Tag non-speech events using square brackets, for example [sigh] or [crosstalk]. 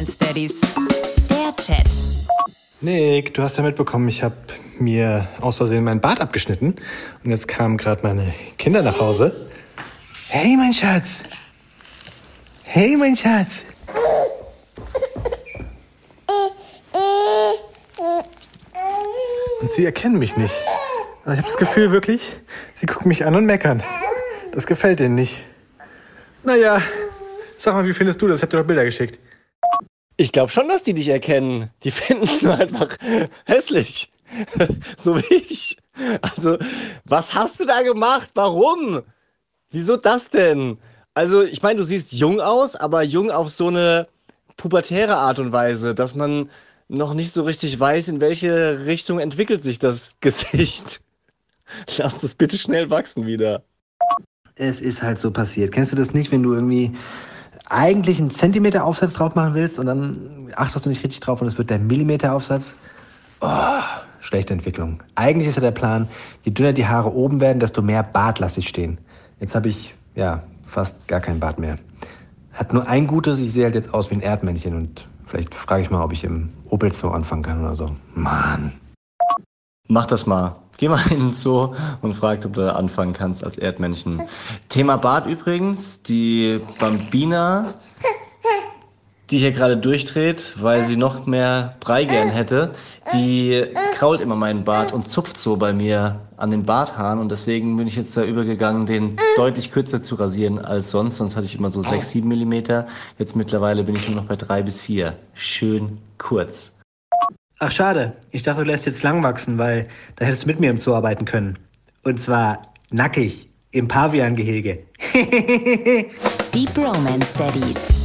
Bromance Daddies. Der Chat. Nick, du hast ja mitbekommen, ich habe mir aus Versehen meinen Bart abgeschnitten und jetzt kamen gerade meine Kinder nach Hause. Hey, mein Schatz. Hey, mein Schatz. Und sie erkennen mich nicht. Ich habe das Gefühl wirklich, sie gucken mich an und meckern. Das gefällt ihnen nicht. Naja, sag mal, wie findest du das? Ich hab dir doch Bilder geschickt. Ich glaube schon, dass die dich erkennen. Die [laughs] finden es einfach hässlich. [laughs] so wie ich. Also, was hast du da gemacht? Warum? Wieso das denn? Also, ich meine, du siehst jung aus, aber jung auf so eine pubertäre Art und Weise, dass man noch nicht so richtig weiß, in welche Richtung entwickelt sich das [laughs] Gesicht. Lass das bitte schnell wachsen wieder. Es ist halt so passiert. Kennst du das nicht, wenn du irgendwie eigentlich einen Zentimeter Aufsatz drauf machen willst und dann achtest du nicht richtig drauf und es wird der Millimeter Aufsatz? Oh, schlechte Entwicklung. Eigentlich ist ja der Plan, je dünner die Haare oben werden, desto mehr Bart lasse ich stehen. Jetzt habe ich, ja, fast gar kein Bart mehr. Hat nur ein Gutes, ich sehe halt jetzt aus wie ein Erdmännchen und vielleicht frage ich mal, ob ich im Opel Zoo anfangen kann oder so. Mann. Mach das mal. Geh mal in den Zoo und frag, ob du da anfangen kannst als Erdmännchen. Thema Bart übrigens. Die Bambina, die hier gerade durchdreht, weil sie noch mehr Brei gern hätte, die krault immer meinen Bart und zupft so bei mir an den Barthaaren. Und deswegen bin ich jetzt da übergegangen, den deutlich kürzer zu rasieren als sonst. Sonst hatte ich immer so 6, 7 Millimeter. Jetzt mittlerweile bin ich nur noch bei 3 bis 4. Schön kurz. Ach schade, ich dachte, du lässt jetzt lang wachsen, weil da hättest du mit mir im Zoo arbeiten können. Und zwar nackig, im Pavian-Gehege. [laughs] Die Bromance Daddies.